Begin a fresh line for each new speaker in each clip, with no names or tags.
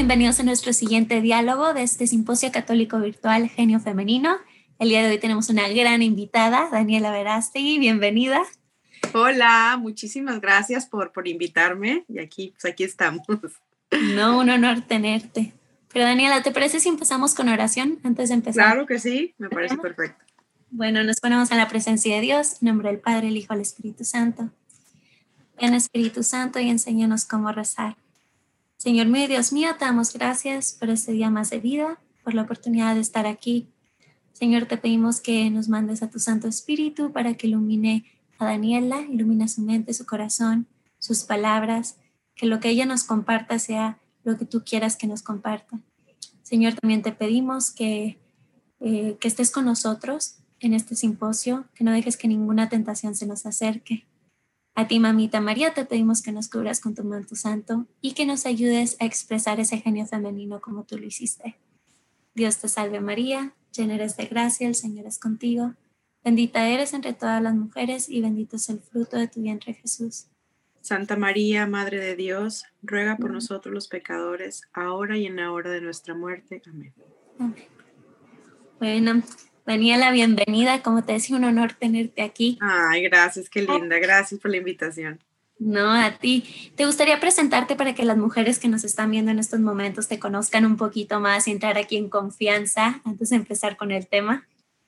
Bienvenidos a nuestro siguiente diálogo de este simposio católico virtual Genio Femenino. El día de hoy tenemos una gran invitada, Daniela Verástegui, bienvenida.
Hola, muchísimas gracias por, por invitarme y aquí, pues aquí estamos.
No, un honor tenerte. Pero Daniela, ¿te parece si empezamos con oración antes de empezar?
Claro que sí, me parece perfecto.
Bueno, nos ponemos en la presencia de Dios, en nombre del Padre, el Hijo, el Espíritu Santo. Ven Espíritu Santo y enséñanos cómo rezar. Señor mío, Dios mío, te damos gracias por este día más de vida, por la oportunidad de estar aquí. Señor, te pedimos que nos mandes a tu Santo Espíritu para que ilumine a Daniela, ilumine su mente, su corazón, sus palabras, que lo que ella nos comparta sea lo que tú quieras que nos comparta. Señor, también te pedimos que, eh, que estés con nosotros en este simposio, que no dejes que ninguna tentación se nos acerque, a ti, mamita María, te pedimos que nos cubras con tu manto santo y que nos ayudes a expresar ese genio femenino como tú lo hiciste. Dios te salve María, llena eres de gracia, el Señor es contigo. Bendita eres entre todas las mujeres y bendito es el fruto de tu vientre Jesús.
Santa María, Madre de Dios, ruega por nosotros los pecadores, ahora y en la hora de nuestra muerte. Amén. Amén.
Bueno, Daniela, bienvenida. Como te decía, un honor tenerte aquí.
Ay, gracias, qué linda. Gracias por la invitación.
No, a ti. ¿Te gustaría presentarte para que las mujeres que nos están viendo en estos momentos te conozcan un poquito más y entrar aquí en confianza antes de empezar con el tema?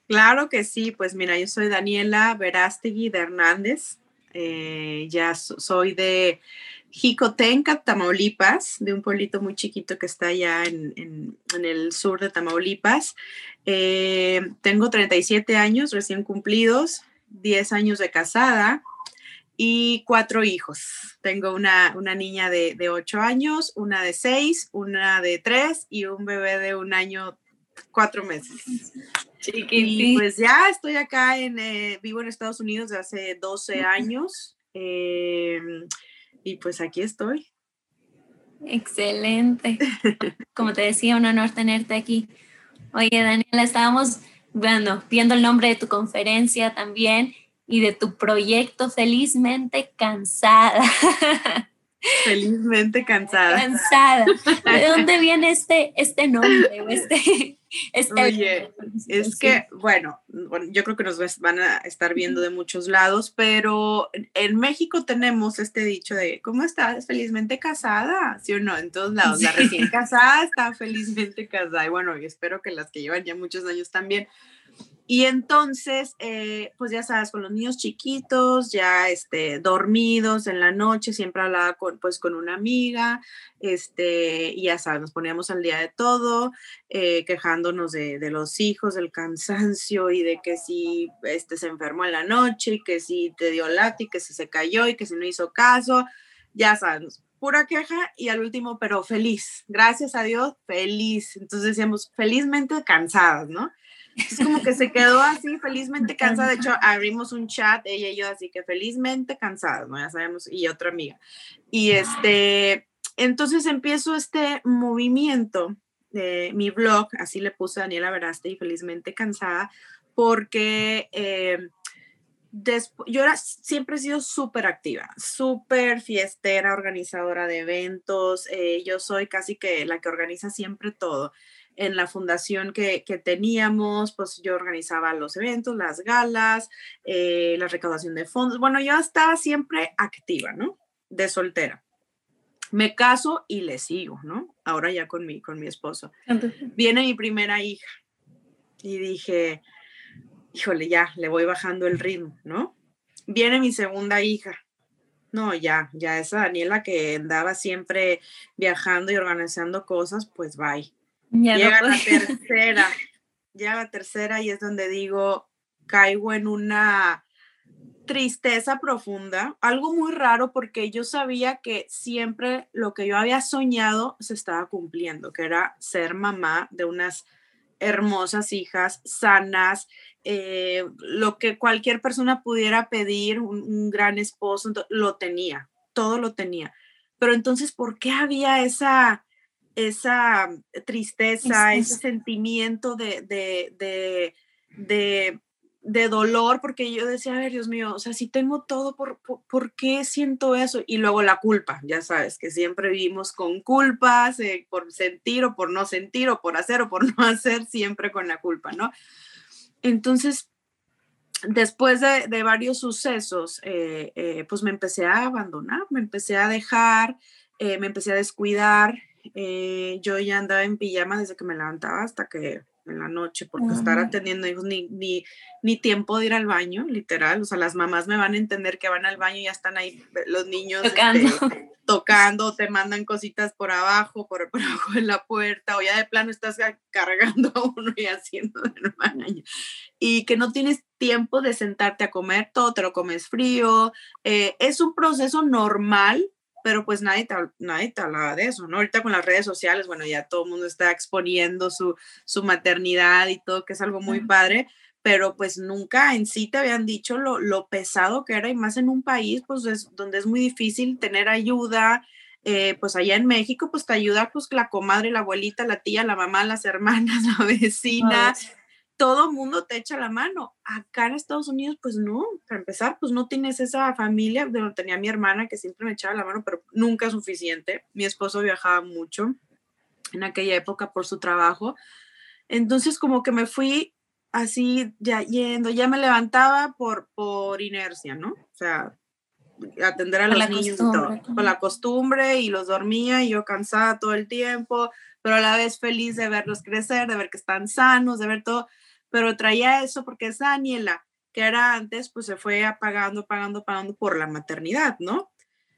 Claro que sí. Pues mira, yo soy Daniela Verástegui de Hernández. Eh, ya soy de Jicotenca, Tamaulipas, de un pueblito muy chiquito que está allá en, en, el sur de Tamaulipas. Eh, tengo 37 años recién cumplidos, 10 años de casada y cuatro hijos. Tengo una, una niña de, de 8 años, una de 6, una de 3 y un bebé de un año, 4 meses. Y pues ya estoy acá, en, eh, vivo en Estados Unidos desde hace 12 años. Eh, y pues aquí estoy.
Excelente. Como te decía, un honor tenerte aquí. Oye, Daniela, estábamos bueno, viendo el nombre de tu conferencia también y de tu proyecto Felizmente Cansada.
Felizmente cansada.
Cansada. ¿De dónde viene este, este nombre? Este, este
Oye, es que, bueno, yo creo que nos van a estar viendo de muchos lados, pero en México tenemos este dicho de, ¿cómo estás? Felizmente casada, ¿sí o no? En todos lados, la recién casada está felizmente casada. Y bueno, espero que las que llevan ya muchos años también. Y entonces, eh, pues ya sabes, con los niños chiquitos, ya este, dormidos en la noche, siempre hablaba con, pues, con una amiga, este, y ya sabes, nos poníamos al día de todo, eh, quejándonos de, los hijos, del cansancio y de que si este, se enfermó en la noche y que si te dio lati, que si se cayó y que si no hizo caso, ya sabes, pura queja y al último, pero feliz, gracias a Dios, feliz. Entonces decíamos, felizmente cansadas, ¿no? Es como que se quedó así, felizmente cansada. De hecho, abrimos un chat, ella y yo, así que felizmente cansada, ¿no? Ya sabemos, y otra amiga. Y este, entonces empiezo este movimiento de mi blog, así le puse a Daniela Veraste y felizmente cansada, porque eh, yo era, siempre he sido súper activa, súper fiestera, organizadora de eventos. Eh, yo soy casi que la que organiza siempre todo en la fundación que, teníamos, pues yo organizaba los eventos, las galas, eh, la recaudación de fondos. Bueno, yo estaba siempre activa, ¿no? De soltera. Me caso y le sigo, ¿no? Ahora ya con mi, con mi esposo. Viene mi primera hija y dije, híjole, ya, le voy bajando el ritmo, ¿no? Viene mi segunda hija. No, ya, ya esa Daniela que andaba siempre viajando y organizando cosas, pues bye llega la tercera, llega la tercera y es donde digo, caigo en una tristeza profunda, algo muy raro porque yo sabía que siempre lo que yo había soñado se estaba cumpliendo, que era ser mamá de unas hermosas hijas sanas, eh, lo que cualquier persona pudiera pedir, un, un gran esposo, lo tenía, todo lo tenía. Pero entonces, ¿por qué había esa, esa tristeza, ese sentimiento de, de, de dolor porque yo decía, a ver, Dios mío, o sea, si tengo todo, ¿por, por, qué siento eso? Y luego la culpa, ya sabes, que siempre vivimos con culpas, eh, por sentir o por no sentir o por hacer o por no hacer, siempre con la culpa, ¿no? Entonces, después de, de varios sucesos, eh, eh, pues me empecé a abandonar, me empecé a dejar, me empecé a descuidar. Yo ya andaba en pijama desde que me levantaba hasta que en la noche, porque estar atendiendo hijos, ni, ni, ni, tiempo de ir al baño, literal. O sea, las mamás me van a entender que van al baño y ya están ahí los niños tocando, este, tocando te mandan cositas por abajo, por, por, abajo de la puerta, o ya de plano estás cargando a uno y haciendo del baño. Y que no tienes tiempo de sentarte a comer, todo te lo comes frío. Eh, es un proceso normal pero pues nadie te, nadie te hablaba de eso, ¿no? Ahorita con las redes sociales, bueno, ya todo el mundo está exponiendo su, su maternidad y todo, que es algo muy padre, pero pues nunca en sí te habían dicho lo, lo pesado que era y más en un país, pues es, donde es muy difícil tener ayuda, eh, pues allá en México, pues te ayuda pues la comadre, la abuelita, la tía, la mamá, las hermanas, la vecina, todo mundo te echa la mano. Acá en Estados Unidos, pues no, para empezar, pues no tienes esa familia, de donde tenía mi hermana que siempre me echaba la mano, pero nunca suficiente. Mi esposo viajaba mucho en aquella época por su trabajo. Entonces como que me fui así ya yendo, ya me levantaba por, por inercia, ¿no? O sea, atender a los niños y todo, con la costumbre y los dormía y yo cansada todo el tiempo, pero a la vez feliz de verlos crecer, de ver que están sanos, de ver todo pero traía eso porque esa Daniela, que era antes, pues se fue apagando, apagando, apagando por la maternidad, ¿no?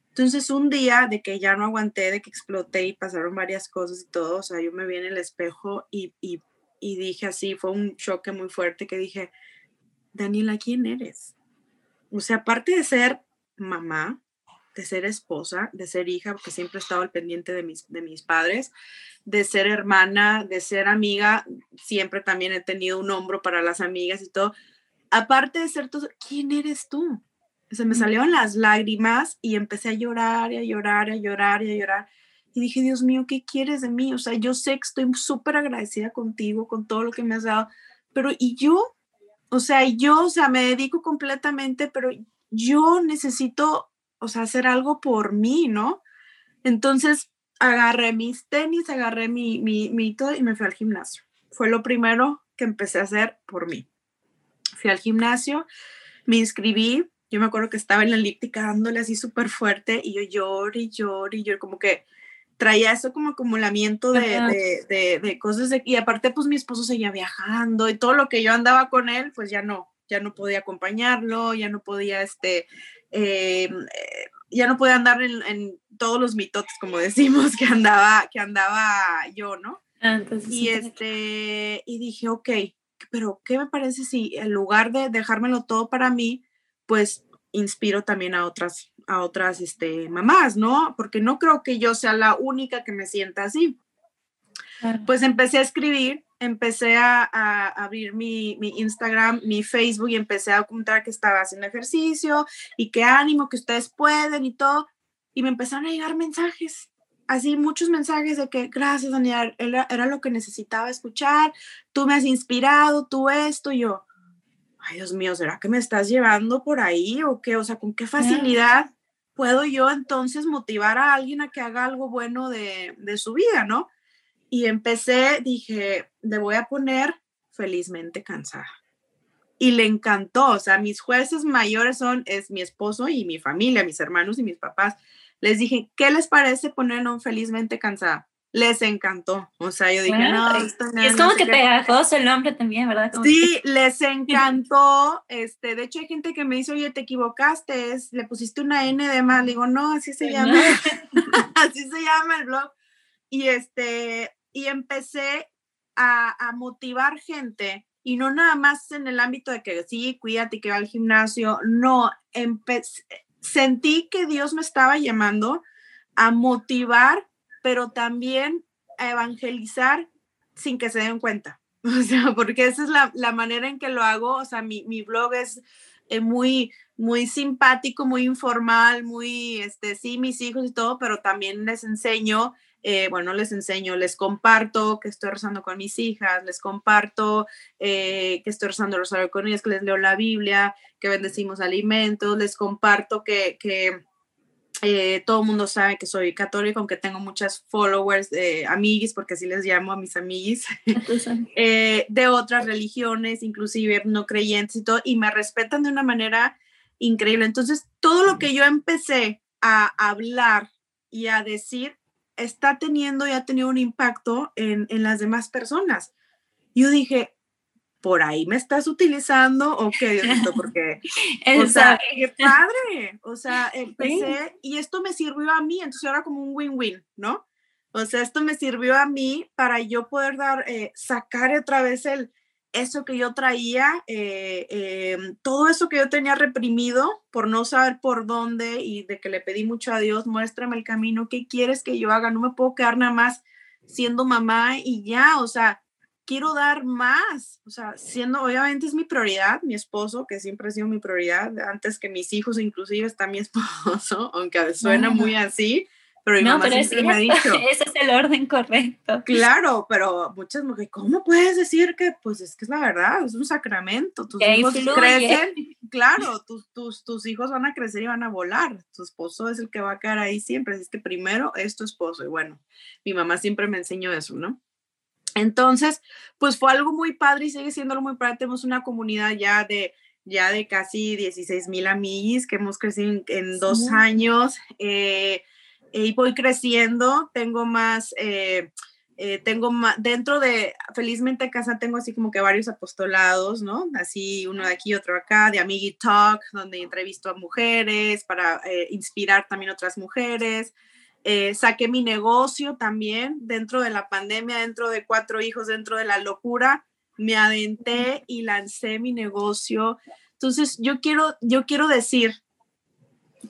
Entonces un día de que ya no aguanté, de que exploté y pasaron varias cosas y todo, o sea, yo me vi en el espejo y, y, y dije así, fue un choque muy fuerte que dije, Daniela, ¿quién eres? O sea, aparte de ser mamá, de ser esposa, de ser hija, porque siempre he estado al pendiente de mis, de mis padres, de ser hermana, de ser amiga, siempre también he tenido un hombro para las amigas y todo. Aparte de ser todo, ¿quién eres tú? Se me salieron las lágrimas y empecé a llorar y a llorar y a llorar y a llorar. Y dije, Dios mío, ¿qué quieres de mí? O sea, yo sé que estoy súper agradecida contigo, con todo lo que me has dado, pero ¿y yo? O sea, yo, o sea, me dedico completamente, pero yo necesito o sea, hacer algo por mí, ¿no? Entonces agarré mis tenis, agarré mi, mi, mi todo y me fui al gimnasio. Fue lo primero que empecé a hacer por mí. Fui al gimnasio, me inscribí, yo me acuerdo que estaba en la elíptica dándole así súper fuerte y yo lloré y lloré y yo como que traía eso como acumulamiento de, de, de, de, cosas y aparte pues mi esposo seguía viajando y todo lo que yo andaba con él pues ya no, ya no podía acompañarlo, ya no podía este, eh, ya no podía andar en, todos los mitotes, como decimos, que andaba, que andaba yo, ¿no? Ah, y este, y dije, ok, pero ¿qué me parece si en lugar de dejármelo todo para mí, pues inspiro también a otras, a otras este, mamás, ¿no? Porque no creo que yo sea la única que me sienta así. Pues empecé a escribir empecé a, abrir mi, Instagram, mi Facebook y empecé a contar que estaba haciendo ejercicio y que ánimo, que ustedes pueden y todo. Y me empezaron a llegar mensajes, así muchos mensajes de que gracias, Daniel, era, era lo que necesitaba escuchar, tú me has inspirado, tú esto, y yo, ay Dios mío, ¿será que me estás llevando por ahí o qué? O sea, ¿con qué facilidad puedo yo entonces motivar a alguien a que haga algo bueno de, de su vida, ¿no? Y empecé, dije, le voy a poner felizmente cansada. Y le encantó, o sea, mis jueces mayores son, es mi esposo y mi familia, mis hermanos y mis papás. Les dije, ¿qué les parece poner un felizmente cansada? Les encantó. O sea, yo dije, no,
esto no, es como que que pegajoso el nombre también, ¿verdad?
sí, les encantó. Este, de hecho, hay gente que me dice, oye, te equivocaste, es, le pusiste una N de más. Le digo, no, así se llama. así se llama el blog. Y este, y empecé a, motivar gente y no nada más en el ámbito de que sí, cuídate que va al gimnasio, no, sentí que Dios me estaba llamando a motivar, pero también a evangelizar sin que se den cuenta. O sea, porque esa es la, manera en que lo hago. O sea, mi, mi blog es eh, muy, muy simpático, muy informal, muy, este, sí, mis hijos y todo, pero también les enseño eh, bueno, les enseño, les comparto que estoy rezando con mis hijas, les comparto eh, que estoy rezando rosario con ellas, que les leo la Biblia, que bendecimos alimentos, les comparto que, que eh, todo el mundo sabe que soy católico, aunque tengo muchas followers, eh, amiguis, porque así les llamo a mis amiguis, eh, de otras religiones, inclusive no creyentes y todo, y me respetan de una manera increíble. Entonces, todo lo que yo empecé a hablar y a decir está teniendo y ha tenido un impacto en, en las demás personas. Yo dije, por ahí me estás utilizando o qué, Diosito, porque, o sea, qué padre, o sea, empecé y esto me sirvió a mí, entonces ahora como un win-win, ¿no? O sea, esto me sirvió a mí para yo poder dar, eh, sacar otra vez el, eso que yo traía, eh, em, todo eso que yo tenía reprimido por no saber por dónde y de que le pedí mucho a Dios, muéstrame el camino, ¿qué quieres que yo haga? No me puedo quedar nada más siendo mamá y ya, o sea, quiero dar más, o sea, siendo, obviamente es mi prioridad, mi esposo, que siempre ha sido mi prioridad, antes que mis hijos, inclusive está mi esposo, aunque suena muy así, pero mi mamá siempre me ha dicho.
Ese es el orden correcto.
Claro, pero muchas mujeres, ¿cómo puedes decir que, pues es que es la verdad, es un sacramento, tus hijos crecen, claro, tus, tus, tus hijos van a crecer y van a volar, tu esposo es el que va a quedar ahí siempre, así que primero es tu esposo, y bueno, mi mamá siempre me enseñó eso, ¿no? Entonces, pues fue algo muy padre y sigue siendo algo muy padre. Tenemos una comunidad ya de, ya de casi 16 mil amigos que hemos crecido en, dos años eh, y voy creciendo. Tengo más, eh, eh, tengo más, dentro de Felizmente Casa tengo así como que varios apostolados, ¿no? Así uno de aquí, otro acá, de Amigui Talk, donde entrevisto a mujeres para inspirar también otras mujeres. Eh, saqué mi negocio también dentro de la pandemia, dentro de cuatro hijos, dentro de la locura, me adenté y lancé mi negocio. Entonces, yo quiero, yo quiero decir,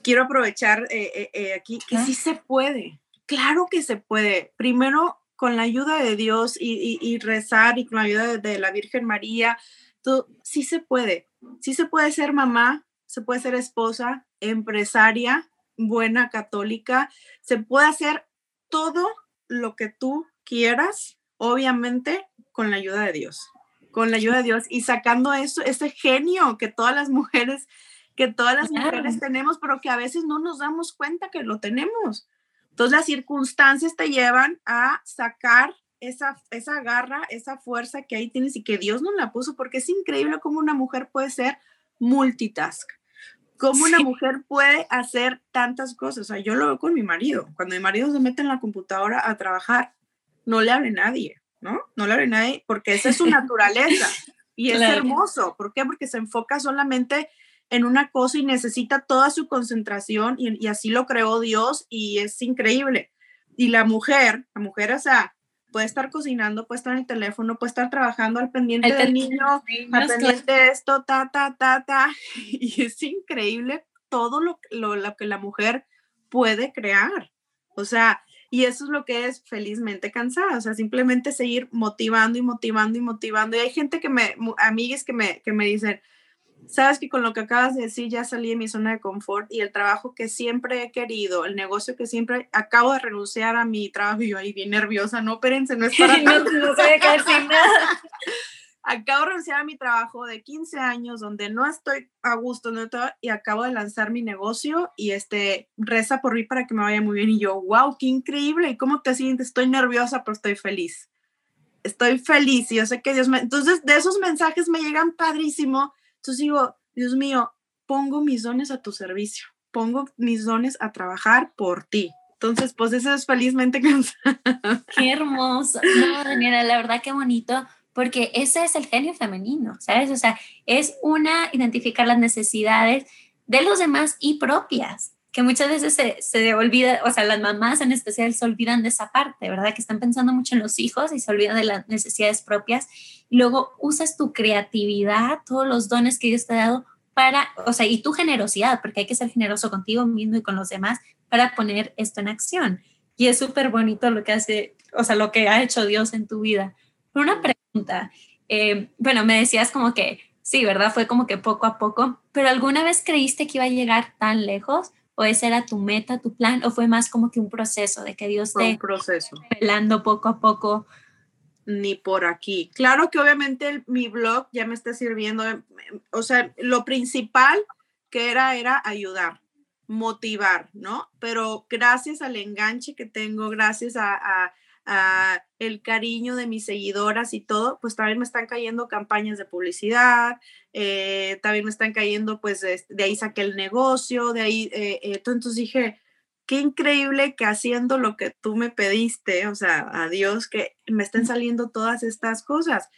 quiero aprovechar eh, eh, aquí que sí se puede, claro que se puede. Primero, con la ayuda de Dios y, rezar y con la ayuda de, de la Virgen María, todo, sí se puede. Sí se puede ser mamá, se puede ser esposa, empresaria, buena católica, se puede hacer todo lo que tú quieras, obviamente con la ayuda de Dios, con la ayuda de Dios y sacando eso, ese genio que todas las mujeres, que todas las mujeres tenemos, pero que a veces no nos damos cuenta que lo tenemos. Entonces las circunstancias te llevan a sacar esa, esa garra, esa fuerza que ahí tienes y que Dios nos la puso, porque es increíble cómo una mujer puede ser multitask. ¿Cómo una mujer puede hacer tantas cosas? O sea, yo lo veo con mi marido. Cuando mi marido se mete en la computadora a trabajar, no le hable a nadie, ¿no? No le hable a nadie porque esa es su naturaleza y es hermoso. ¿Por qué? Porque se enfoca solamente en una cosa y necesita toda su concentración y, y así lo creó Dios y es increíble. Y la mujer, la mujer, o sea, puede estar cocinando, puede estar en el teléfono, puede estar trabajando al pendiente del niño, al pendiente de esto, ta, ta, ta, ta. Y es increíble todo lo, lo, que la mujer puede crear. O sea, y eso es lo que es felizmente cansada, o sea, simplemente seguir motivando y motivando y motivando. Y hay gente que me, amigas que me, que me dicen, sabes que con lo que acabas de decir ya salí de mi zona de confort y el trabajo que siempre he querido, el negocio que siempre acabo de renunciar a mi trabajo y yo ahí bien nerviosa, no, espérense, no es para no, no se caer sin nada. acabo de renunciar a mi trabajo de 15 años donde no estoy a gusto no y acabo de lanzar mi negocio y este reza por mí para que me vaya muy bien y yo, wow, qué increíble, ¿y cómo te sientes? Estoy nerviosa, pero estoy feliz. Estoy feliz y yo sé que Dios me... Entonces, de esos mensajes me llegan padrísimo entonces digo, Dios mío, pongo mis dones a tu servicio, pongo mis dones a trabajar por ti. Entonces, pues eso es felizmente.
Qué hermoso. No, Daniela, la verdad qué bonito, porque ese es el genio femenino, ¿sabes? O sea, es una, identificar las necesidades de los demás y propias que muchas veces se, se olvida, o sea, las mamás en especial se olvidan de esa parte, ¿verdad? Que están pensando mucho en los hijos y se olvidan de las necesidades propias. Y luego usas tu creatividad, todos los dones que Dios te ha dado para, o sea, y tu generosidad, porque hay que ser generoso contigo mismo y con los demás para poner esto en acción. Y es súper bonito lo que hace, o sea, lo que ha hecho Dios en tu vida. una pregunta, eh, bueno, me decías como que, sí, ¿verdad? Fue como que poco a poco, pero ¿alguna vez creíste que iba a llegar tan lejos? O ese era tu meta, tu plan, o fue más como que un proceso de que Dios te
un proceso.
revelando poco a poco?
Ni por aquí. Claro que obviamente mi blog ya me está sirviendo, o sea, lo principal que era era ayudar, motivar, ¿no? Pero gracias al enganche que tengo, gracias a el cariño de mis seguidoras y todo, pues también me están cayendo campañas de publicidad, eh, también me están cayendo, pues de, ahí saqué el negocio, de ahí, eh, eh, entonces dije, qué increíble que haciendo lo que tú me pediste, o sea, a Dios, que me estén saliendo todas estas cosas.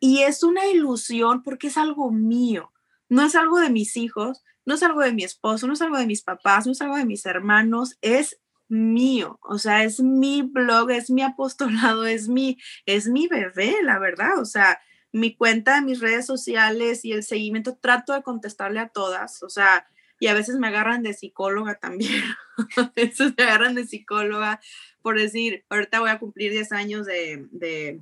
Y es una ilusión porque es algo mío, no es algo de mis hijos, no es algo de mi esposo, no es algo de mis papás, no es algo de mis hermanos, es mío, o sea, es mi blog, es mi apostolado, es mi, es mi bebé, la verdad, o sea, mi cuenta mis redes sociales y el seguimiento, trato de contestarle a todas, o sea, y a veces me agarran de psicóloga también, a veces me agarran de psicóloga por decir, ahorita voy a cumplir 10 años de, de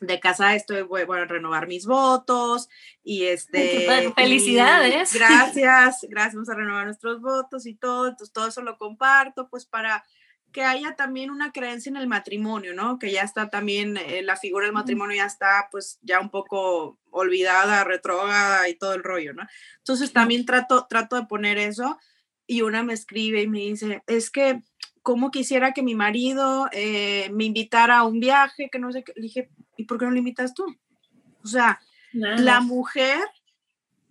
de casa estoy voy, a renovar mis votos y este
felicidades.
gracias gracias vamos a renovar nuestros votos y todo entonces todo eso lo comparto pues para que haya también una creencia en el matrimonio no que ya está también eh, la figura del matrimonio ya está pues ya un poco olvidada retrógrada y todo el rollo no entonces también trato trato de poner eso y una me escribe y me dice es que cómo quisiera que mi marido eh, me invitara a un viaje, que no sé qué. Le dije, ¿y por qué no lo invitas tú? O sea, la mujer,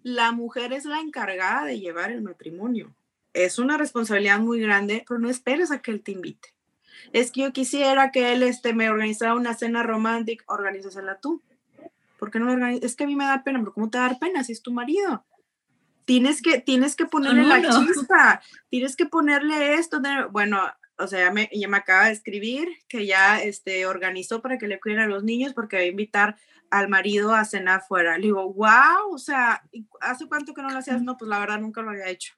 la mujer es la encargada de llevar el matrimonio. Es una responsabilidad muy grande, pero no esperes a que él te invite. Es que yo quisiera que él este, me organizara una cena romántica, organízasela tú. ¿Por qué no Es que a mí me da pena, pero ¿cómo te da pena si es tu marido? Tienes que, tienes que ponerle la chispa, tienes que ponerle esto. bueno, o sea, ya me, ya me acaba de escribir que ya este, organizó para que le cuiden a los niños porque va a invitar al marido a cenar fuera. Le digo, wow, o sea, ¿hace cuánto que no lo hacías? No, pues la verdad nunca lo había hecho.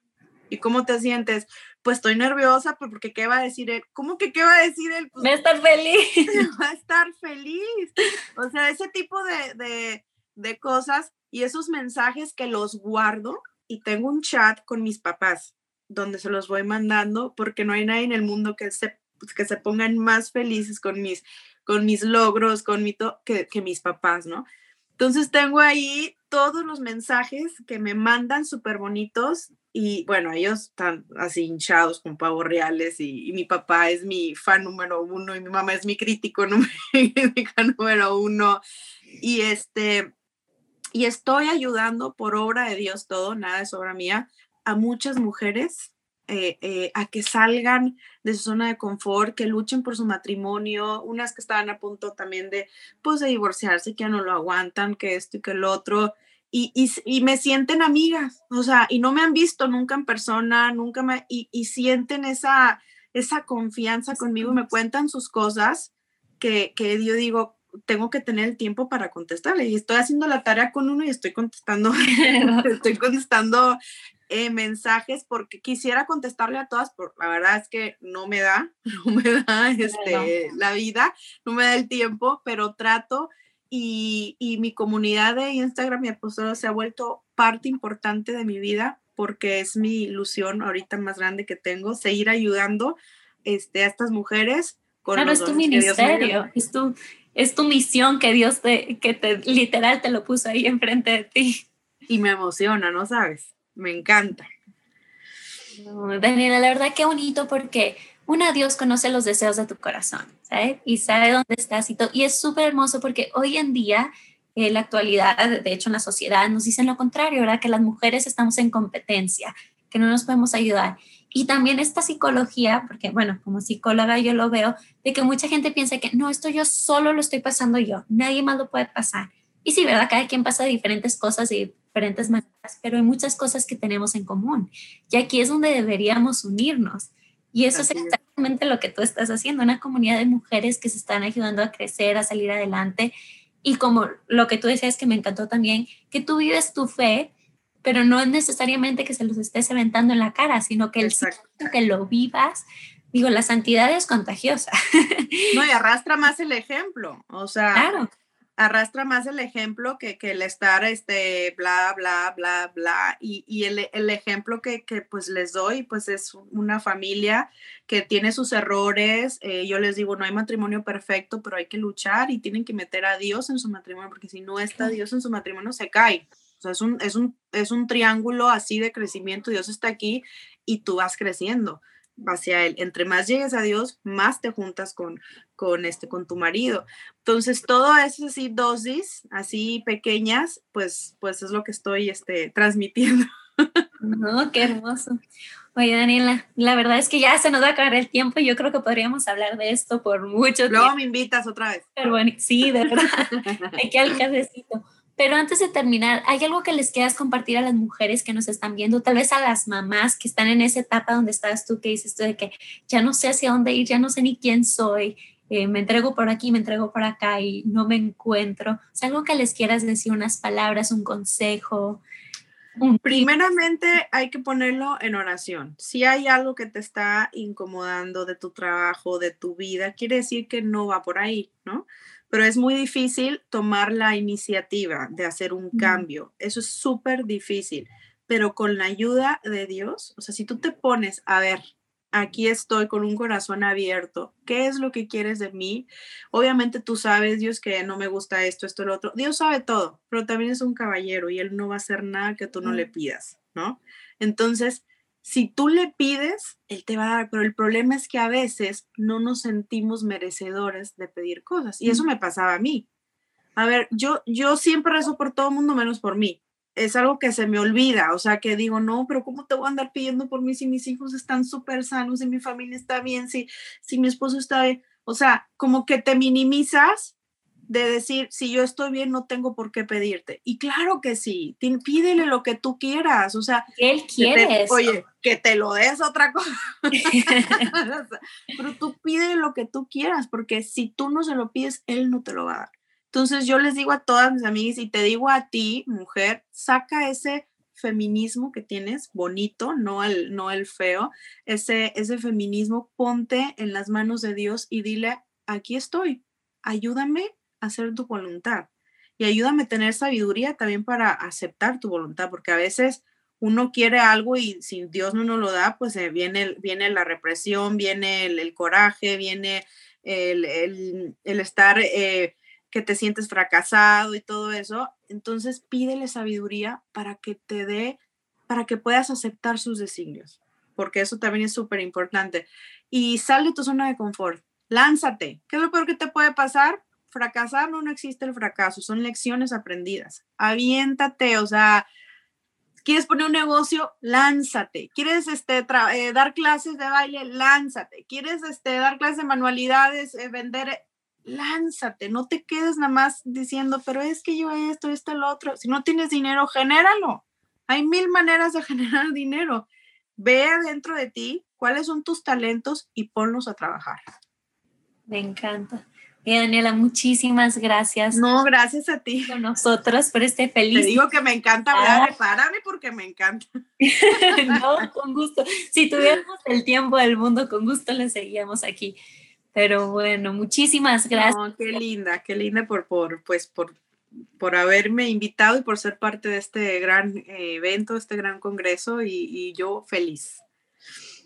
¿Y cómo te sientes? Pues estoy nerviosa pues, porque ¿qué va a decir él? ¿Cómo que qué va a decir él? Pues,
va a estar feliz.
Va a estar feliz. O sea, ese tipo de, de, de cosas y esos mensajes que los guardo y tengo un chat con mis papás donde se los voy mandando porque no hay nadie en el mundo que se, que se pongan más felices con mis, con mis logros, con mi que, que mis papás, ¿no? Entonces tengo ahí todos los mensajes que me mandan súper bonitos y bueno, ellos están así hinchados con pavos reales y, mi papá es mi fan número uno y mi mamá es mi crítico número uno y este y estoy ayudando por obra de Dios todo, nada es obra mía, a muchas mujeres eh, eh, a que salgan de su zona de confort, que luchen por su matrimonio, unas que estaban a punto también de, pues, de divorciarse, que ya no lo aguantan, que esto y que el otro, y, y, me sienten amigas, o sea, y no me han visto nunca en persona, nunca me, y, y sienten esa, esa confianza conmigo, me cuentan sus cosas, que, que yo digo, tengo que tener el tiempo para contestarle. Y estoy haciendo la tarea con uno y estoy contestando, estoy contestando eh, mensajes porque quisiera contestarle a todas, pero la verdad es que no me da, no me da este, la vida, no me da el tiempo, pero trato y, y mi comunidad de Instagram, mi apostolado, se ha vuelto parte importante de mi vida porque es mi ilusión ahorita más grande que tengo, seguir ayudando este, a estas mujeres.
Con claro, es tu ministerio, es tu, es tu misión que Dios te, que te literal te lo puso ahí enfrente de ti.
Y me emociona, ¿no sabes? Me encanta.
Daniela, la verdad qué bonito porque una Dios conoce los deseos de tu corazón, ¿sabes? Y sabe dónde estás y. Y es súper hermoso porque hoy en día, en la actualidad, de hecho en la sociedad, nos dicen lo contrario, ¿verdad? Que las mujeres estamos en competencia, que no nos podemos ayudar. Y también esta psicología, porque bueno, como psicóloga yo lo veo, de que mucha gente piensa que no, esto yo solo lo estoy pasando yo, nadie más lo puede pasar. Y sí, ¿verdad? Cada quien pasa diferentes cosas y diferentes maneras, pero hay muchas cosas que tenemos en común. Y aquí es donde deberíamos unirnos. Y eso es exactamente lo que tú estás haciendo, una comunidad de mujeres que se están ayudando a crecer, a salir adelante. Y como lo que tú decías que me encantó también, que tú vives tu fe, pero no es necesariamente que se los estés aventando en la cara, sino que el que lo vivas, digo, la santidad es contagiosa.
No, y arrastra más el ejemplo. O sea, claro arrastra más el ejemplo que, que el estar, este, bla, bla, bla, bla. Y, y el, el, ejemplo que, que, pues les doy, pues es una familia que tiene sus errores. Eh, yo les digo, no hay matrimonio perfecto, pero hay que luchar y tienen que meter a Dios en su matrimonio, porque si no está Dios en su matrimonio, se cae. O sea, es un, es un, es un triángulo así de crecimiento. Dios está aquí y tú vas creciendo hacia él. Entre más llegues a Dios, más te juntas con, con, este, con tu marido. Entonces, todo eso así, dosis, así pequeñas, pues, pues es lo que estoy este, transmitiendo.
No, qué hermoso. Oye, Daniela, la verdad es que ya se nos va a acabar el tiempo y yo creo que podríamos hablar de esto por mucho tiempo.
Luego me invitas otra vez.
Pero bueno, sí, de verdad. Hay que al cafecito. Pero antes de terminar, ¿hay algo que les quieras compartir a las mujeres que nos están viendo? Tal vez a las mamás que están en esa etapa donde estás tú, que dices tú de que ya no sé hacia dónde ir, ya no sé ni quién soy, eh, me entrego por aquí, me entrego por acá y no me encuentro. ¿Es algo que les quieras decir, unas palabras, un consejo?
Primeramente hay que ponerlo en oración. Si hay algo que te está incomodando de tu trabajo, de tu vida, quiere decir que no va por ahí, ¿no? Pero es muy difícil tomar la iniciativa de hacer un cambio. Eso es súper difícil, pero con la ayuda de Dios, o sea, si tú te pones a ver, aquí estoy con un corazón abierto, ¿qué es lo que quieres de mí? Obviamente tú sabes, Dios, que no me gusta esto, esto, lo otro. Dios sabe todo, pero también es un caballero y él no va a hacer nada que tú no le pidas, ¿no? Entonces, si tú le pides, él te va a dar, pero el problema es que a veces no nos sentimos merecedores de pedir cosas. Y eso me pasaba a mí. A ver, yo, yo siempre rezo por todo el mundo menos por mí. Es algo que se me olvida, o sea, que digo, no, pero ¿cómo te voy a andar pidiendo por mí si mis hijos están súper sanos, si mi familia está bien, si, si mi esposo está bien? O sea, como que te minimizas de decir, si yo estoy bien, no tengo por qué pedirte. Y claro que sí, pídele lo que tú quieras, o sea,
él quiere
Oye, que te lo des otra cosa. Pero tú pídele lo que tú quieras, porque si tú no se lo pides, él no te lo va a dar. Entonces yo les digo a todas mis amigas y te digo a ti, mujer, saca ese feminismo que tienes, bonito, no el, no el feo, ese, ese feminismo, ponte en las manos de Dios y dile, aquí estoy, ayúdame hacer tu voluntad. Y ayúdame a tener sabiduría también para aceptar tu voluntad, porque a veces uno quiere algo y si Dios no nos lo da, pues eh, viene, viene la represión, viene el, coraje, viene el, el, estar eh, que te sientes fracasado y todo eso. Entonces pídele sabiduría para que te dé, para que puedas aceptar sus designios, porque eso también es súper importante. Y sal de tu zona de confort, lánzate. ¿Qué es lo peor que te puede pasar? Fracasar no, no existe el fracaso, son lecciones aprendidas. Aviéntate, o sea, ¿quieres poner un negocio? Lánzate. ¿Quieres este, eh, dar clases de baile? Lánzate. ¿Quieres este, dar clases de manualidades, eh, vender? Lánzate, no te quedes nada más diciendo, pero es que yo esto, esto, lo otro. Si no tienes dinero, genéralo. Hay mil maneras de generar dinero. Ve adentro de ti cuáles son tus talentos y ponlos a trabajar.
Me encanta. Daniela, muchísimas gracias.
No, gracias a ti.
Con nosotros por este feliz.
Te digo que me encanta hablar, ah. párame porque me encanta.
no, con gusto. Si tuviéramos el tiempo del mundo, con gusto le seguíamos aquí. Pero bueno, muchísimas gracias. No,
qué linda, qué linda por, por, pues, por, por haberme invitado y por ser parte de este gran eh, evento, este gran congreso y, y yo feliz.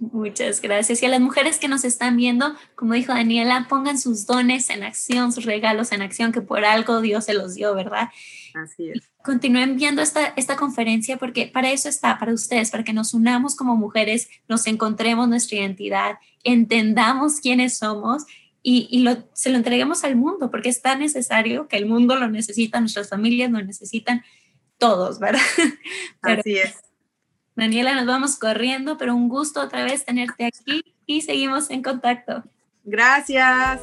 Muchas gracias. Y a las mujeres que nos están viendo, como dijo Daniela, pongan sus dones en acción, sus regalos en acción, que por algo Dios se los dio, ¿verdad?
Así es.
Continúen viendo esta, esta conferencia porque para eso está, para ustedes, para que nos unamos como mujeres, nos encontremos nuestra identidad, entendamos quiénes somos y, y lo, se lo entreguemos al mundo, porque es tan necesario que el mundo lo necesita, nuestras familias lo necesitan, todos, ¿verdad?
Así es.
Daniela, nos vamos corriendo, pero un gusto otra vez tenerte aquí y seguimos en contacto.
Gracias.